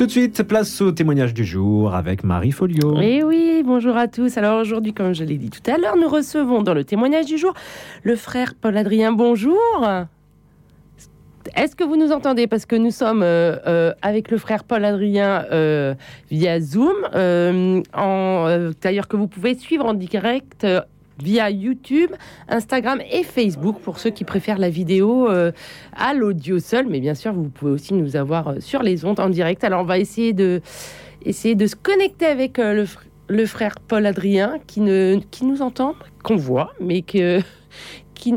Tout de suite, place au témoignage du jour avec Marie Folio. Eh oui, bonjour à tous. Alors aujourd'hui, comme je l'ai dit tout à l'heure, nous recevons dans le témoignage du jour le frère Paul-Adrien. Bonjour. Est-ce que vous nous entendez? Parce que nous sommes euh, euh, avec le frère Paul-Adrien euh, via Zoom, d'ailleurs que vous pouvez suivre en direct via YouTube, Instagram et Facebook pour ceux qui préfèrent la vidéo à l'audio seul. Mais bien sûr, vous pouvez aussi nous avoir sur les ondes en direct. Alors on va essayer de, essayer de se connecter avec le, le frère Paul-Adrien qui, ne, qui nous entend, qu'on voit, mais que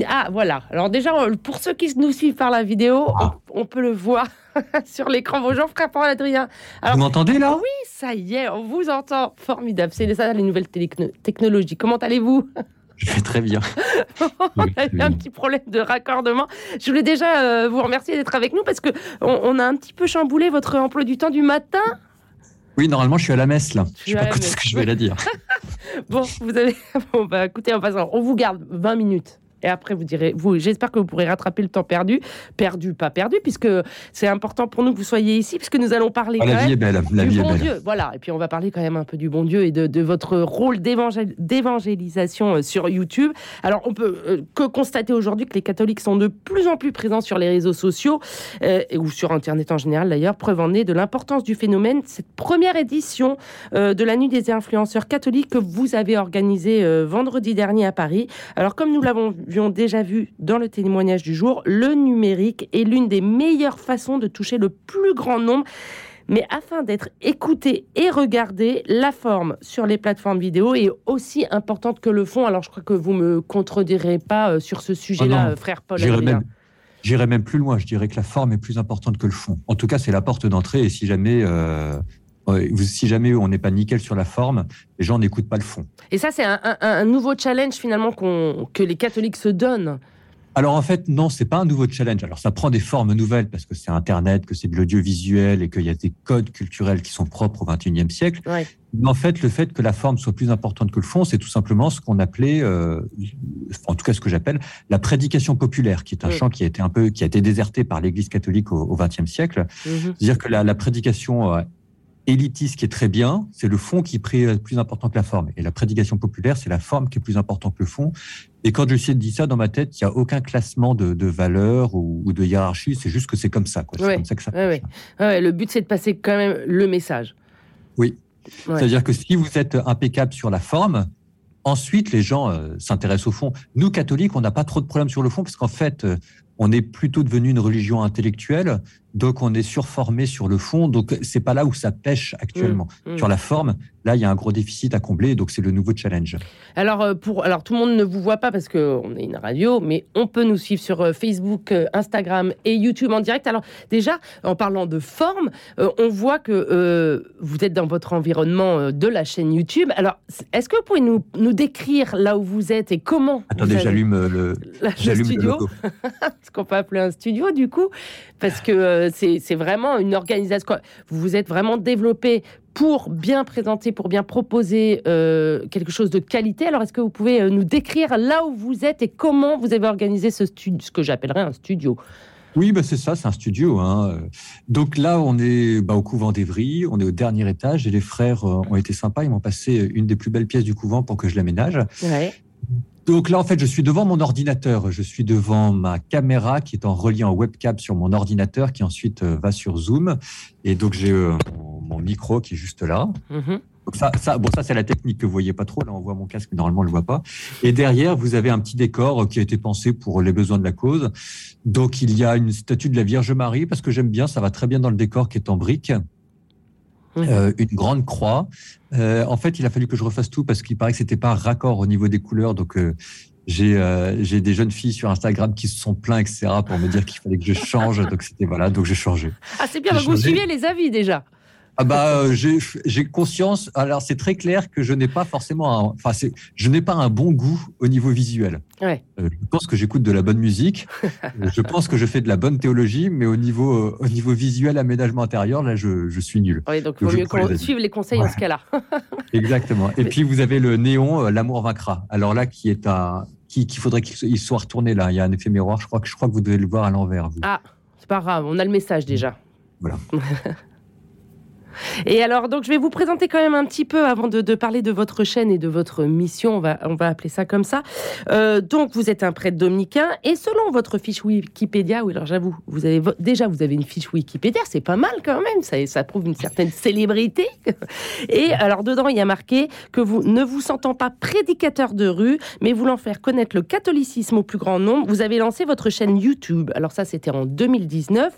ah, voilà. Alors, déjà, pour ceux qui nous suivent par la vidéo, ah. on, peut le voir sur l'écran. Bonjour, frère Paul Adrien. vous m'entendez là? Oui, ça y est, on vous entend. Formidable. C'est ça, les nouvelles technologies. Comment allez-vous? Je vais très bien. on a eu un petit problème de raccordement. Je voulais déjà euh, vous remercier d'être avec nous parce que on, a un petit peu chamboulé votre emploi du temps du matin. Oui, normalement, je suis à la messe là. Je, ne sais pas ce que je vais la dire. bon, vous avez. Bon, bah, écoutez, en passant, on vous garde 20 minutes et après vous direz, vous, j'espère que vous pourrez rattraper le temps perdu, perdu, pas perdu, puisque c'est important pour nous que vous soyez ici, puisque nous allons parler ah, la vie est belle, la du bon Dieu. Voilà, et puis on va parler quand même un peu du bon Dieu et de, votre rôle d'évangélisation euh, sur YouTube. Alors on peut euh, que constater aujourd'hui que les catholiques sont de plus en plus présents sur les réseaux sociaux euh, ou sur Internet en général d'ailleurs. Preuve en est de l'importance du phénomène. Cette première édition de la nuit des influenceurs catholiques que vous avez organisée vendredi dernier à Paris. Alors comme nous l'avons ont déjà vu dans le témoignage du jour, le numérique est l'une des meilleures façons de toucher le plus grand nombre. Mais afin d'être écouté et regardé, la forme sur les plateformes vidéo est aussi importante que le fond. Alors je crois que vous me contredirez pas euh, sur ce sujet-là, ah frère Paul. J'irais même, plus loin. Je dirais que la forme est plus importante que le fond. En tout cas, c'est la porte d'entrée. Et si jamais euh, si jamais on n'est pas nickel sur la forme, les gens n'écoutent pas le fond. Et ça, c'est un, nouveau challenge finalement que les catholiques se donnent. Alors en fait, non, c'est pas un nouveau challenge. Alors ça prend des formes nouvelles parce que c'est Internet, que c'est de l'audiovisuel et qu'il y a des codes culturels qui sont propres au XXIe siècle. Mais en fait, le fait que la forme soit plus importante que le fond, c'est tout simplement ce qu'on appelait, euh, en tout cas ce que j'appelle la prédication populaire, qui est un champ qui a été un peu, qui a été déserté par l'Église catholique au XXe siècle. Mm-hmm. C'est-à-dire que la, la prédication euh, élitiste qui est très bien, c'est le fond qui est plus important que la forme. Et la prédication populaire, c'est la forme qui est plus importante que le fond. Et quand je dire ça dans ma tête, il n'y a aucun classement de, de valeurs ou, de hiérarchie, c'est juste que c'est comme ça. C'est comme ça que ça le but, c'est de passer quand même le message. Oui. C'est-à-dire que si vous êtes impeccable sur la forme, ensuite les gens euh, s'intéressent au fond. Nous, catholiques, on n'a pas trop de problèmes sur le fond, parce qu'en fait, euh, on est plutôt devenu une religion intellectuelle, donc on est surformé sur le fond, donc c'est pas là où ça pêche actuellement. Mmh, mmh. Sur la forme, Là, il y a un gros déficit à combler, donc c'est le nouveau challenge. Alors, euh, pour, alors tout le monde ne vous voit pas parce qu'on est une radio, mais on peut nous suivre sur euh, Facebook, euh, Instagram et YouTube en direct. Alors déjà, en parlant de forme, on voit que vous êtes dans votre environnement de la chaîne YouTube. Alors, est-ce que vous pouvez nous, nous, décrire là où vous êtes et comment Attendez, j'allume le, j'allume studio. Ce qu'on peut appeler un studio du coup, parce que c'est vraiment une organisation. Vous vous êtes vraiment développé pour bien présenter, pour bien proposer euh, quelque chose de qualité. Alors, est-ce que vous pouvez euh, nous décrire là où vous êtes et comment vous avez organisé ce, studio, ce que j'appellerais un studio? Oui, bah c'est ça, c'est un studio. Hein. Donc là, on est bah, au couvent d'Evry, on est au dernier étage et les frères euh, ont été sympas, ils m'ont passé une des plus belles pièces du couvent pour que je l'aménage. Ouais. Donc là, en fait, je suis devant mon ordinateur, je suis devant ma caméra qui est en relié en webcam sur mon ordinateur qui ensuite va sur Zoom. Et donc j'ai mon micro qui est juste là. Mhm. ça, ça, bon, ça c'est la technique que vous voyez pas trop. Là, on voit mon casque, mais normalement on le voit pas. Et derrière, vous avez un petit décor qui a été pensé pour les besoins de la cause. Donc il y a une statue de la Vierge Marie parce que j'aime bien, ça va très bien dans le décor qui est en briques. Mhm. Euh, une grande croix. Euh, en fait, il a fallu que je refasse tout parce qu'il paraît que c'était pas raccord au niveau des couleurs. Donc, euh, j'ai j'ai des jeunes filles sur Instagram qui se sont plaints, etc., pour me dire qu'il fallait que je change. Donc, c'était voilà. Donc, j'ai changé. Ah, c'est bien. vous suivez les avis déjà. Ah bah euh, j'ai conscience. Alors c'est très clair que je n'ai pas forcément, un, enfin je n'ai pas un bon goût au niveau visuel. Ouais. Euh, je pense que j'écoute de la bonne musique. je pense que je fais de la bonne théologie, mais au niveau euh, au niveau visuel, aménagement intérieur, là je, je suis nul. Oui, donc il vaut mieux qu'on suive les conseils en ce cas-là. Exactement. Et puis vous avez le néon, l'amour vaincra. Alors là qui est un, qui qu'il faudrait qu'il soit retourné là. Il y a un effet miroir. Je crois que je crois que vous devez le voir à l'envers. Ah, c'est pas grave. On a le message déjà. Voilà. Et alors, donc, je vais vous présenter quand même un petit peu avant de, parler de votre chaîne et de votre mission. On va, on va appeler ça comme ça. Euh, donc, vous êtes un prêtre dominicain et selon votre fiche Wikipédia, oui, alors j'avoue, vous avez déjà vous avez une fiche Wikipédia, c'est pas mal quand même. Ça, prouve une certaine célébrité. Et alors dedans, il y a marqué que vous ne vous sentant pas prédicateur de rue, mais voulant faire connaître le catholicisme au plus grand nombre, vous avez lancé votre chaîne YouTube. Alors ça, c'était en 2019.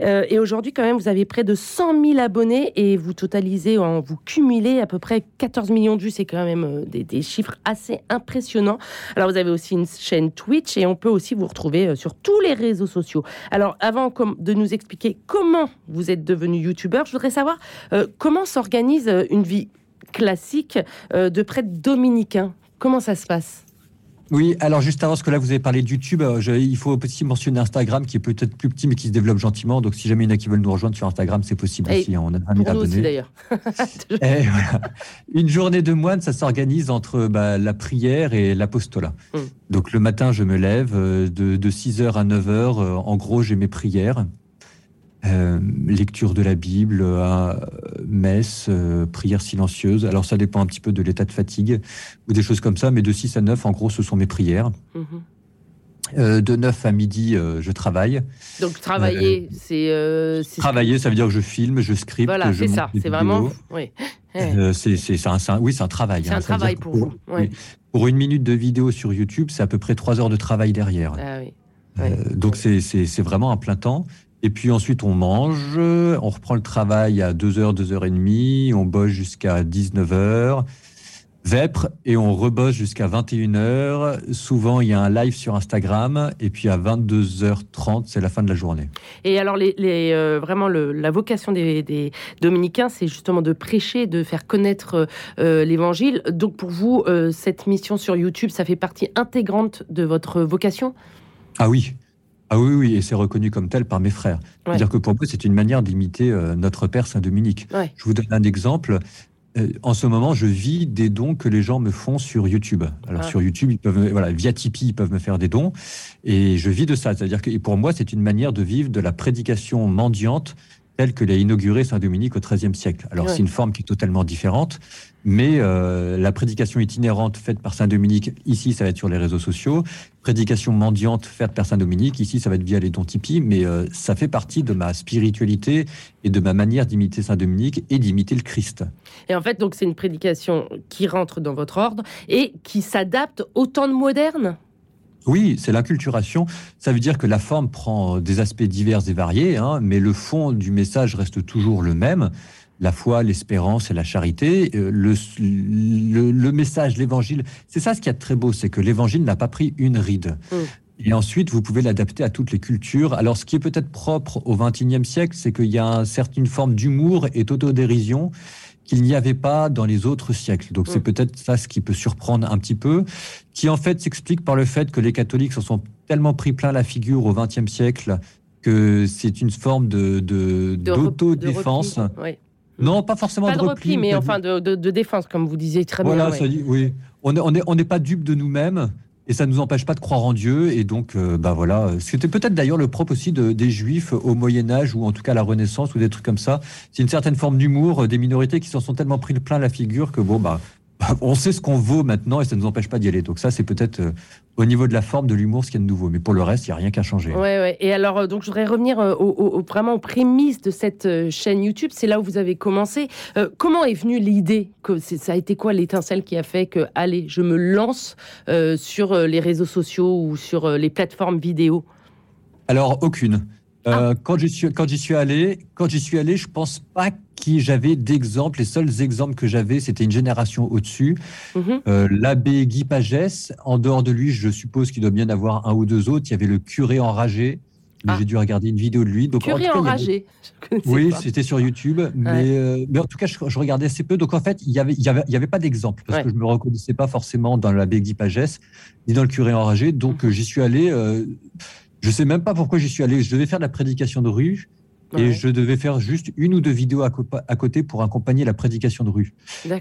Euh, et aujourd'hui, quand même, vous avez près de 100 000 abonnés et vous totalisez, en, vous cumulez à peu près 14 millions de vues. C'est quand même euh, des, chiffres assez impressionnants. Alors, vous avez aussi une chaîne Twitch et on peut aussi vous retrouver euh, sur tous les réseaux sociaux. Alors, avant de nous expliquer comment vous êtes devenu youtubeur, je voudrais savoir euh, comment s'organise une vie classique de prêtre dominicain? Comment ça se passe? Oui, alors juste avant, ce que là vous avez parlé de YouTube, euh, il faut aussi mentionner Instagram qui est peut-être plus petit mais qui se développe gentiment. Donc si jamais il y en a qui veulent nous rejoindre sur Instagram, c'est possible aussi. Hein, on a 20 000 abonnés. d'ailleurs. Une journée de moine, ça s'organise entre bah, la prière et l'apostolat. Hmm. Donc le matin, je me lève euh, de, de 6h à 9h. Euh, en gros, j'ai mes prières. Euh, lecture de la Bible, euh, messe, euh, prière silencieuse. Alors ça dépend un petit peu de l'état de fatigue ou des choses comme ça, mais de 6 à 9, en gros, ce sont mes prières. Mhm. de 9 à midi, je travaille. Donc travailler, c'est... travailler, ça veut dire que je filme, je scripte. Voilà, c'est ça, c'est vraiment... Oui, c'est un, oui, c'est un travail. C'est un travail pour, vous. Pour une minute de vidéo sur YouTube, c'est à peu près 3 heures de travail derrière. Ah, oui. donc c'est vraiment un plein temps. Et puis ensuite, on mange, on reprend le travail à 2h, 2h30, on bosse jusqu'à 19h, vêpres, et on rebosse jusqu'à 21h. Souvent, il y a un live sur Instagram, et puis à 22h30, c'est la fin de la journée. Et alors, les, euh, vraiment, la vocation des, dominicains, c'est justement de prêcher, de faire connaître euh, l'évangile. Donc, pour vous, euh, cette mission sur YouTube, ça fait partie intégrante de votre vocation? Ah oui, ah oui, oui, et c'est reconnu comme tel par mes frères. C'est-à-dire que pour moi, c'est une manière d'imiter euh, notre Père Saint-Dominique. Je vous donne un exemple. Euh, en ce moment, je vis des dons que les gens me font sur YouTube. Alors ah. sur YouTube, ils peuvent, voilà, via Tipeee, ils peuvent me faire des dons, et je vis de ça. C'est-à-dire que pour moi, c'est une manière de vivre de la prédication mendiante telle que l'a inauguré Saint Dominique au XIIIe siècle. Alors c'est une forme qui est totalement différente, mais euh, la prédication itinérante faite par Saint Dominique, ici, ça va être sur les réseaux sociaux. Prédication mendiante faite par Saint Dominique, ici, ça va être via les dons Tipeee. Mais euh, ça fait partie de ma spiritualité et de ma manière d'imiter Saint Dominique et d'imiter le Christ. Et en fait, donc, c'est une prédication qui rentre dans votre ordre et qui s'adapte au temps moderne? Oui, c'est l'inculturation. Ça veut dire que la forme prend des aspects divers et variés, hein, mais le fond du message reste toujours le même la foi, l'espérance et la charité. Euh, le, le, message, l'évangile, c'est ça ce qui est très beau, c'est que l'évangile n'a pas pris une ride. Mm. Et ensuite, vous pouvez l'adapter à toutes les cultures. Alors, ce qui est peut-être propre au XXIe siècle, c'est qu'il y a une certaine forme d'humour et d'autodérision qu'il n'y avait pas dans les autres siècles. Donc, c'est mm. peut-être ça ce qui peut surprendre un petit peu, qui en fait s'explique par le fait que les catholiques s'en sont tellement pris plein la figure au XXe siècle que c'est une forme de, d'autodéfense. oui. Non, pas forcément de, repli, mais enfin de, défense, comme vous disiez très bien. Voilà, oui. On n'est on est, pas dupe de nous-mêmes. Et ça ne nous empêche pas de croire en Dieu. Et donc, euh, bah voilà, c'était peut-être d'ailleurs le propre aussi des Juifs au Moyen Âge ou en tout cas à la Renaissance ou des trucs comme ça. C'est une certaine forme d'humour des minorités qui s'en sont tellement pris plein la figure que bon bah on sait ce qu'on vaut maintenant et ça ne nous empêche pas d'y aller. Donc ça, c'est peut-être euh, au niveau de la forme, de l'humour, ce qu'il y a de nouveau. Mais pour le reste, il n'y a rien qu'à changer. Ouais, ouais. Et alors, euh, donc, je voudrais revenir euh, au, vraiment aux prémices de cette chaîne YouTube. C'est là où vous avez commencé. comment est venue l'idée que Ça a été quoi l'étincelle qui a fait que, allez, je me lance sur les réseaux sociaux ou sur les plateformes vidéo? Alors, aucune. Ah. Quand j'y suis, quand j'y suis allé, quand j'y suis allé, je pense pas qui j'avais d'exemples. Les seuls exemples que j'avais, c'était une génération au-dessus. Mhm. Euh, l'abbé Guy Pagès, en dehors de lui, je suppose qu'il doit bien avoir un ou deux autres. Il y avait le curé enragé. Ah. J'ai dû regarder une vidéo de lui. Donc, curé enragé. Oui, c'était sur YouTube, mais, euh, mais, en tout cas, je, regardais assez peu. Donc en fait, il n'y avait, y avait, y avait pas d'exemple parce que je me reconnaissais pas forcément dans l'abbé Guy Pagès ni dans le curé enragé. Donc mhm. j'y suis allé. Je sais même pas pourquoi j'y suis allé. Je devais faire de la prédication de rue. Et je devais faire juste une ou deux vidéos à, côté pour accompagner la prédication de rue.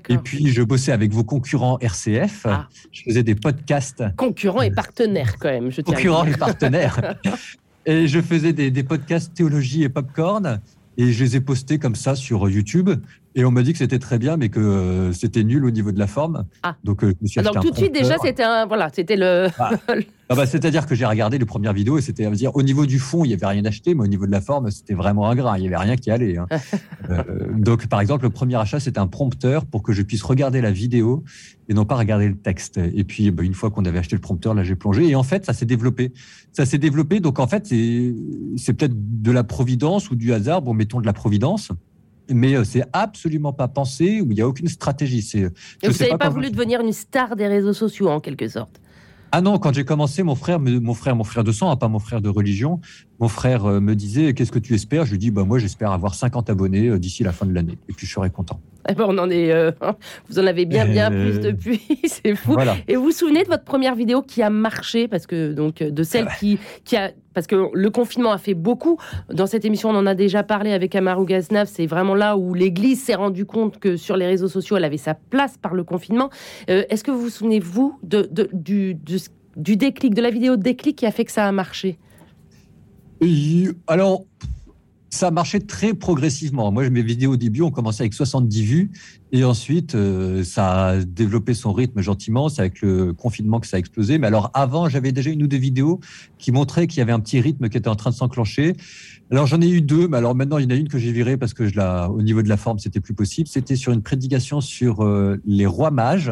Et puis, je bossais avec vos concurrents RCF. Ah. Je faisais des podcasts. Concurrents et partenaires, quand même. Je concurrents et partenaires. et je faisais des, podcasts théologie et popcorn. Et je les ai postés comme ça sur YouTube. Et on m'a dit que c'était très bien, mais que euh, c'était nul au niveau de la forme. Ah. Donc, euh, je me suis Alors, tout de suite, déjà, c'était un. Voilà, c'était le. Ah. Ah bah, C'est-à-dire que j'ai regardé les premières vidéos et c'était à dire au niveau du fond, il n'y avait rien acheté, mais au niveau de la forme, c'était vraiment ingrat. Il n'y avait rien qui allait. Hein. Euh, donc, par exemple, le premier achat, c'était un prompteur pour que je puisse regarder la vidéo et non pas regarder le texte. Et puis, bah, une fois qu'on avait acheté le prompteur, là, j'ai plongé. Et en fait, ça s'est développé. Ça s'est développé. Donc, en fait, c'est peut-être de la providence ou du hasard. Bon, mettons de la providence mais euh, c'est absolument pas pensé, où il n'y a aucune stratégie. C'est, vous n'avez pas, voulu devenir une star des réseaux sociaux, en quelque sorte? Ah non, quand j'ai commencé, mon frère, mon frère, mon frère de sang, hein, pas mon frère de religion, mon frère euh, me disait Qu'est-ce que tu espères? Je lui dis bah, Moi, j'espère avoir 50 abonnés euh, d'ici la fin de l'année. Et puis, je serai content. Eh ben, on en est, euh, vous en avez bien, bien plus depuis. c'est fou. Et vous vous souvenez de votre première vidéo qui a marché? Parce que, donc, de celle ah qui, qui a. Parce que le confinement a fait beaucoup. Dans cette émission, on en a déjà parlé avec Amarou Gaznav. C'est vraiment là où l'Église s'est rendu compte que sur les réseaux sociaux, elle avait sa place par le confinement. Est-ce que vous vous souvenez, vous, de, du, du déclic, de la vidéo déclic qui a fait que ça a marché? Alors, ça a marché très progressivement. Moi, mes vidéos au début ont commencé avec 70 vues et ensuite, euh, ça a développé son rythme gentiment. C'est avec le confinement que ça a explosé. Mais alors, avant, j'avais déjà une ou deux vidéos qui montraient qu'il y avait un petit rythme qui était en train de s'enclencher. Alors, j'en ai eu deux, mais alors maintenant, il y en a une que j'ai virée parce que je au niveau de la forme, c'était plus possible. C'était sur une prédication sur euh, les rois mages.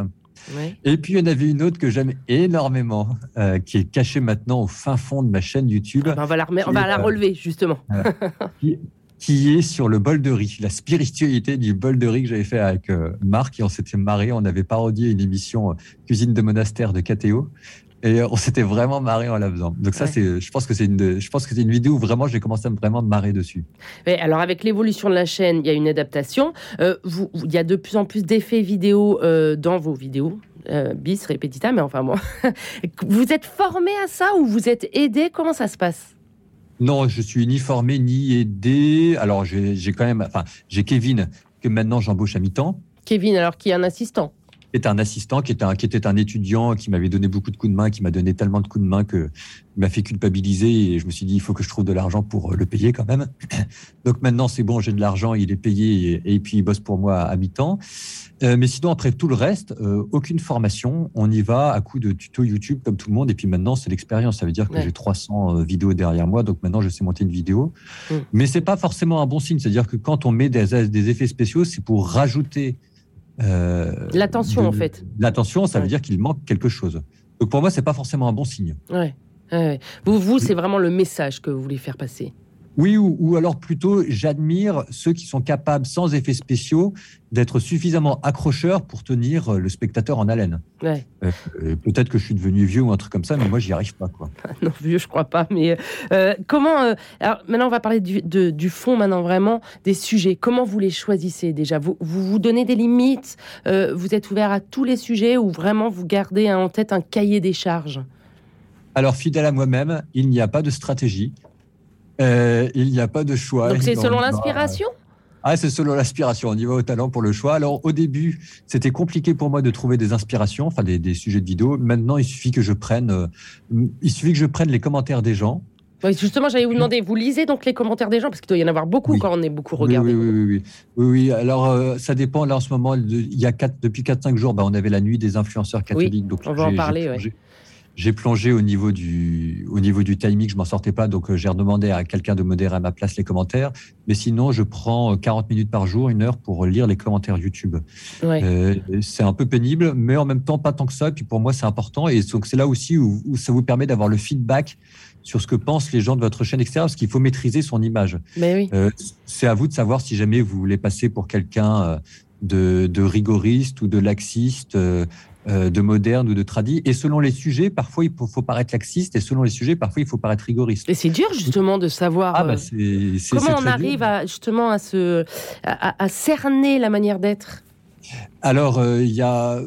Et puis, il y en avait une autre que j'aime énormément, euh, qui est cachée maintenant au fin fond de ma chaîne YouTube. Ah ben, on va la, on va la euh, relever, justement. qui, est sur le bol de riz, la spiritualité du bol de riz que j'avais fait avec euh, Marc, et on s'était marré, on avait parodié une émission Cuisine de monastère de KTO. Et on s'était vraiment marré en la faisant. Donc ça, c'est, je pense que c'est une, je pense que c'est une vidéo où vraiment j'ai commencé à me vraiment marrer dessus. alors avec l'évolution de la chaîne, il y a une adaptation. Euh, vous, il y a de plus en plus d'effets vidéo euh, dans vos vidéos. Euh, bis, répétita, mais enfin bon. vous êtes formé à ça ou vous êtes aidé? Comment ça se passe? Non, je suis ni formé ni aidé. Alors j'ai quand même, enfin j'ai Kevin que maintenant j'embauche à mi-temps. Kevin, alors qui est un assistant était un assistant, qui était un, qui était un étudiant, qui m'avait donné beaucoup de coups de main, qui m'a donné tellement de coups de main que m'a fait culpabiliser et je me suis dit il faut que je trouve de l'argent pour euh, le payer quand même. Donc maintenant c'est bon, j'ai de l'argent, il est payé et, puis il bosse pour moi à mi-temps. Euh, mais sinon après tout le reste, euh, aucune formation, on y va à coup de tuto YouTube comme tout le monde et puis maintenant c'est l'expérience. Ça veut dire que j'ai 300 vidéos derrière moi, donc maintenant je sais monter une vidéo. Mm. Mais c'est pas forcément un bon signe. C'est-à-dire que quand on met des, des effets spéciaux, c'est pour rajouter l'attention, en fait. L'attention, ça veut dire qu'il manque quelque chose. Donc pour moi, c'est pas forcément un bon signe. Ouais. Vous, vous c'est vraiment le message que vous voulez faire passer. Oui, ou, alors plutôt, j'admire ceux qui sont capables, sans effets spéciaux, d'être suffisamment accrocheurs pour tenir euh, le spectateur en haleine. Ouais. Euh, euh, peut-être que je suis devenu vieux ou un truc comme ça, mais moi, j'y arrive pas. Quoi. non, vieux, je crois pas. Mais comment. alors, maintenant, on va parler du, du, fond, maintenant, vraiment, des sujets. Comment vous les choisissez déjà? Vous, vous, vous donnez des limites Vous êtes ouvert à tous les sujets ou vraiment vous gardez en tête un cahier des charges? Alors, fidèle à moi-même, il n'y a pas de stratégie. Euh, il n'y a pas de choix. Donc c'est selon l'inspiration ah, c'est selon l'inspiration. On y va au talent pour le choix. Alors, au début, c'était compliqué pour moi de trouver des inspirations, enfin des, sujets de vidéo. Maintenant, il suffit que je prenne, euh, il suffit que je prenne les commentaires des gens. justement, j'allais vous demander, vous lisez donc les commentaires des gens? Parce qu'il doit y en avoir beaucoup quand on est beaucoup regardé. Oui, oui, oui, oui. oui, Alors, euh, ça dépend. Là, en ce moment, il y a quatre, depuis 4-5 jours, bah, on avait la nuit des influenceurs catholiques. donc, on va en parler. J'ai plongé au niveau du, au niveau du timing, je m'en sortais pas, donc euh, j'ai redemandé à quelqu'un de modérer à ma place les commentaires. Mais sinon, je prends 40 euh, minutes par jour, une heure pour lire les commentaires YouTube. Euh, c'est un peu pénible, mais en même temps pas tant que ça. Et puis pour moi, c'est important. Et donc c'est là aussi où, ça vous permet d'avoir le feedback sur ce que pensent les gens de votre chaîne, etc. Parce qu'il faut maîtriser son image. Mais oui. c'est à vous de savoir si jamais vous voulez passer pour quelqu'un de, de, rigoriste ou de laxiste. Euh, de moderne ou de tradit. Et selon les sujets, parfois il faut, paraître laxiste, et selon les sujets, parfois il faut paraître rigoriste. Et c'est dur justement de savoir ah, bah, euh, comment on arrive à, justement à, se, à, cerner la manière d'être? Alors, euh, il y, a,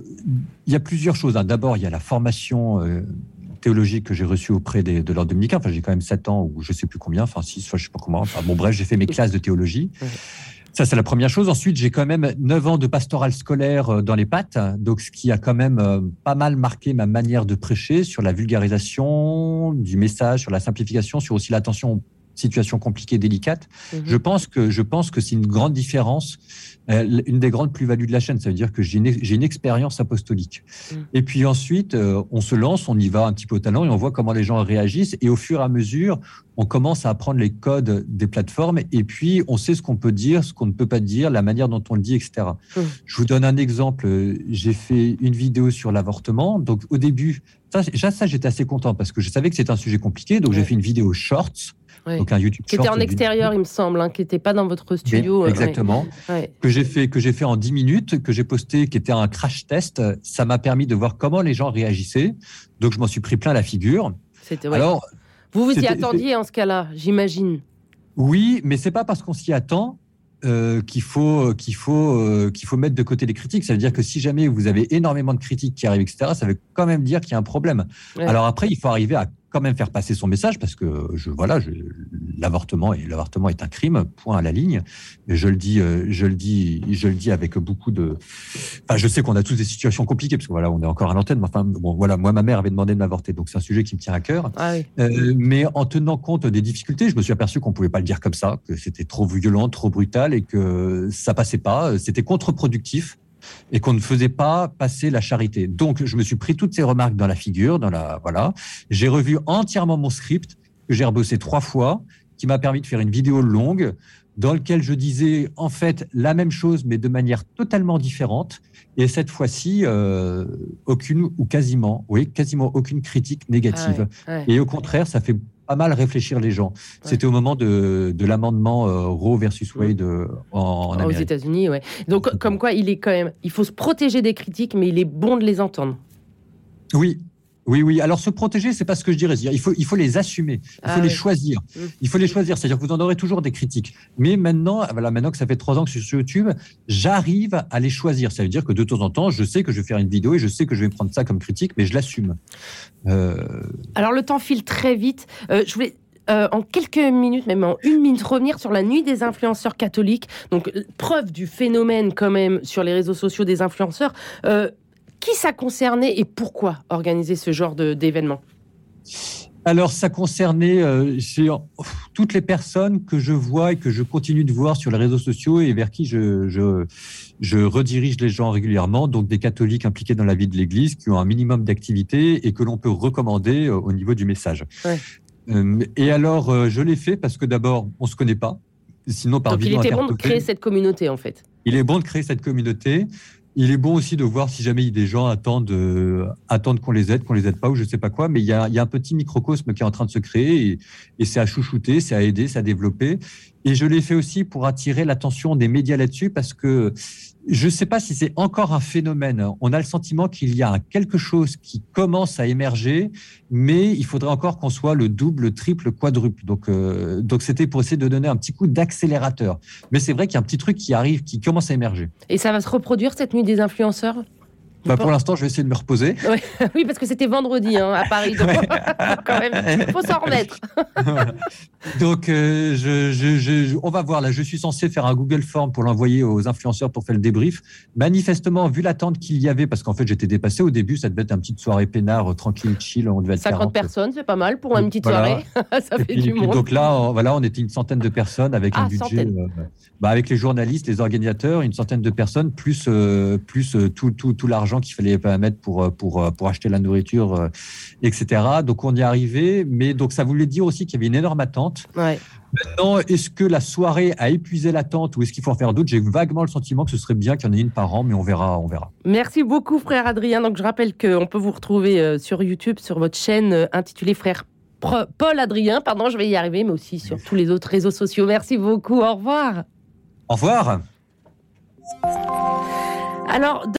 y a plusieurs choses. Hein. D'abord, il y a la formation théologique que j'ai reçue auprès des, de l'ordre dominicain. Enfin, j'ai quand même 7 ans ou je sais plus combien, enfin 6, je sais pas comment. Enfin, bon, bref, j'ai fait mes classes de théologie. Ça, c'est la première chose. Ensuite, j'ai quand même 9 ans de pastoral scolaire euh, dans les pattes, donc ce qui a quand même euh, pas mal marqué ma manière de prêcher sur la vulgarisation du message, sur la simplification, sur aussi l'attention situation compliquée, délicate. Mhm. Je pense que je pense que c'est une grande différence, une des grandes plus-values de la chaîne. Ça veut dire que j'ai une, une, expérience apostolique. Mhm. Et puis ensuite, euh, on se lance, on y va un petit peu au talent et on voit comment les gens réagissent. Et au fur et à mesure, on commence à apprendre les codes des plateformes et puis on sait ce qu'on peut dire, ce qu'on ne peut pas dire, la manière dont on le dit, etc. Mhm. Je vous donne un exemple. J'ai fait une vidéo sur l'avortement. Donc au début, ça, ça j'étais assez content parce que je savais que c'était un sujet compliqué. Donc j'ai fait une vidéo shorts donc un YouTube qui était en extérieur, il me semble, hein, qui n'était pas dans votre studio. Euh, exactement. Que j'ai fait, que j'ai fait en 10 minutes, que j'ai posté, qui était un crash test. Ça m'a permis de voir comment les gens réagissaient. Donc je m'en suis pris plein la figure. Alors, vous vous y attendiez en ce cas-là, j'imagine. Oui, mais c'est pas parce qu'on s'y attend euh, qu'il faut qu'il faut euh, qu'il faut mettre de côté les critiques. Ça veut dire que si jamais vous avez énormément de critiques qui arrivent, etc., ça veut quand même dire qu'il y a un problème. Alors après, il faut arriver à quand même faire passer son message parce que je voilà, l'avortement et l'avortement est un crime, point à la ligne. je le dis, euh, je le dis, je le dis avec beaucoup de. Enfin, je sais qu'on a tous des situations compliquées parce que voilà, on est encore à l'antenne. Mais enfin, bon, voilà, moi, ma mère avait demandé de m'avorter, donc c'est un sujet qui me tient à cœur. Ah euh, mais en tenant compte des difficultés, je me suis aperçu qu'on pouvait pas le dire comme ça, que c'était trop violent, trop brutal et que ça passait pas. C'était contre-productif et qu'on ne faisait pas passer la charité. Donc, je me suis pris toutes ces remarques dans la figure, dans la voilà. J'ai revu entièrement mon script que j'ai rebossé trois fois, qui m'a permis de faire une vidéo longue dans laquelle je disais en fait la même chose mais de manière totalement différente. Et cette fois-ci, euh, aucune ou quasiment, oui, quasiment aucune critique négative. Et au contraire, ça fait pas mal réfléchir les gens. C'était au moment de, de l'amendement euh, Roe versus Wade euh, en, Amérique. Aux États-Unis, ouais. Donc, comme quoi, il est quand même, il faut se protéger des critiques, mais il est bon de les entendre. Oui, oui, oui. Alors se protéger, c'est pas ce que je dirais. Il faut, il faut les assumer. Il faut ah les choisir. Mmh. Il faut les choisir. C'est-à-dire que vous en aurez toujours des critiques. Mais maintenant, voilà, maintenant que ça fait trois ans que je suis sur YouTube, j'arrive à les choisir. Ça veut dire que de temps en temps, je sais que je vais faire une vidéo et je sais que je vais prendre ça comme critique, mais je l'assume. Euh, Alors le temps file très vite. Euh, je voulais euh, en quelques minutes, même en une minute, revenir sur la nuit des influenceurs catholiques. Donc, preuve du phénomène quand même sur les réseaux sociaux des influenceurs. Qui ça concernait et pourquoi organiser ce genre d'événement? Alors, ça concernait euh, toutes les personnes que je vois et que je continue de voir sur les réseaux sociaux et vers qui je, je, redirige les gens régulièrement. Donc, des catholiques impliqués dans la vie de l'Église qui ont un minimum d'activité et que l'on peut recommander euh, au niveau du message. Euh, et alors, je l'ai fait parce que d'abord, on se connaît pas. Sinon, par Donc, il était bon de créer cette communauté, en fait. Il est bon de créer cette communauté il est bon aussi de voir si jamais des gens attendent, euh, attendent qu'on les aide, qu'on les aide pas ou je sais pas quoi. Mais il y a, un petit microcosme qui est en train de se créer et, et c'est à chouchouter, c'est à aider, c'est à développer. Et je l'ai fait aussi pour attirer l'attention des médias là-dessus parce que je ne sais pas si c'est encore un phénomène. On a le sentiment qu'il y a quelque chose qui commence à émerger, mais il faudrait encore qu'on soit le double, le triple, quadruple. Donc, euh, donc c'était pour essayer de donner un petit coup d'accélérateur. Mais c'est vrai qu'il y a un petit truc qui arrive, qui commence à émerger. Et ça va se reproduire cette nuit des influenceurs? Bah, pour l'instant, je vais essayer de me reposer. Oui, parce que c'était vendredi hein, à Paris. Donc, quand même, faut s'en remettre. donc, euh, je, on va voir. Là, je suis censé faire un Google Form pour l'envoyer aux influenceurs pour faire le débrief. Manifestement, vu l'attente qu'il y avait, parce qu'en fait, j'étais dépassé au début, ça devait être une petite soirée peinard, euh, tranquille, chill. On devait être 50 personnes, c'est pas mal pour une petite soirée. ça fait du monde. Donc là, on, voilà, on était une centaine de personnes avec un ah, budget. Euh, bah, avec les journalistes, les organisateurs, une centaine de personnes, plus, plus tout, tout, tout l'argent qu'il fallait mettre pour, euh, pour, euh, pour acheter la nourriture, euh, etc. Donc on y est arrivé, mais donc ça voulait dire aussi qu'il y avait une énorme attente. Maintenant, est-ce que la soirée a épuisé l'attente ou est-ce qu'il faut en faire d'autres? J'ai vaguement le sentiment que ce serait bien qu'il y en ait une par an, mais on verra, on verra. Merci beaucoup, frère Adrien. Donc je rappelle qu'on peut vous retrouver sur YouTube, sur votre chaîne intitulée Frère Paul Adrien. Pardon, je vais y arriver, mais aussi sur tous les autres réseaux sociaux. Merci beaucoup. Au revoir. Au revoir. Alors.